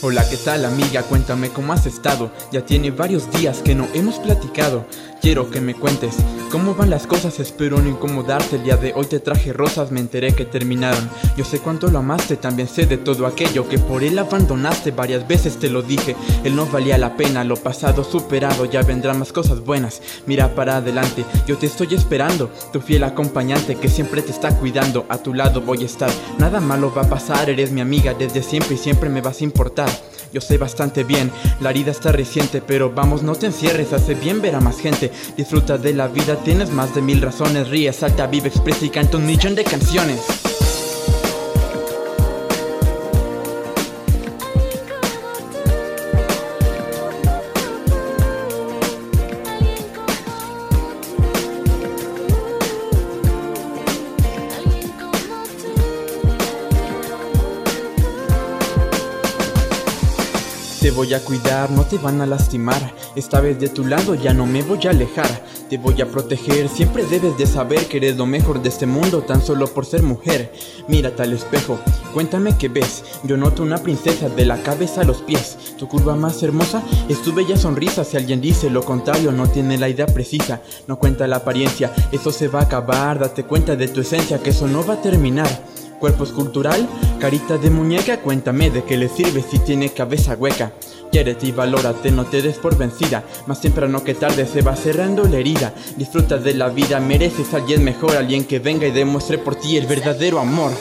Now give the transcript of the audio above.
Hola, ¿qué tal amiga? Cuéntame cómo has estado. Ya tiene varios días que no hemos platicado. Quiero que me cuentes cómo van las cosas, espero no incomodarte. El día de hoy te traje rosas, me enteré que terminaron. Yo sé cuánto lo amaste, también sé de todo aquello que por él abandonaste. Varias veces te lo dije, él no valía la pena. Lo pasado superado, ya vendrán más cosas buenas. Mira para adelante, yo te estoy esperando. Tu fiel acompañante que siempre te está cuidando. A tu lado voy a estar, nada malo va a pasar. Eres mi amiga desde siempre y siempre me vas a importar. Yo sé bastante bien, la herida está reciente, pero vamos, no te encierres, hace bien ver a más gente. Disfruta de la vida, tienes más de mil razones, ríe, salta, vive, expresa y canta un millón de canciones. Te voy a cuidar, no te van a lastimar. Esta vez de tu lado ya no me voy a alejar. Te voy a proteger, siempre debes de saber que eres lo mejor de este mundo tan solo por ser mujer. Mírate al espejo, cuéntame qué ves. Yo noto una princesa de la cabeza a los pies. Tu curva más hermosa es tu bella sonrisa. Si alguien dice lo contrario, no tiene la idea precisa. No cuenta la apariencia, eso se va a acabar. Date cuenta de tu esencia, que eso no va a terminar. Cuerpo escultural, carita de muñeca, cuéntame de qué le sirve si tiene cabeza hueca. Quiérete y valórate, no te des por vencida. Más temprano que tarde se va cerrando la herida. Disfruta de la vida, mereces alguien mejor, alguien que venga y demuestre por ti el verdadero amor.